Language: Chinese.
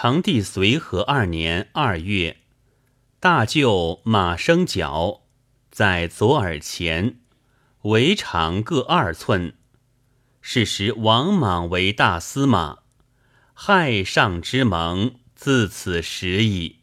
成帝随和二年二月，大舅马生角在左耳前，围长各二寸。是时王莽为大司马，害上之盟自此始矣。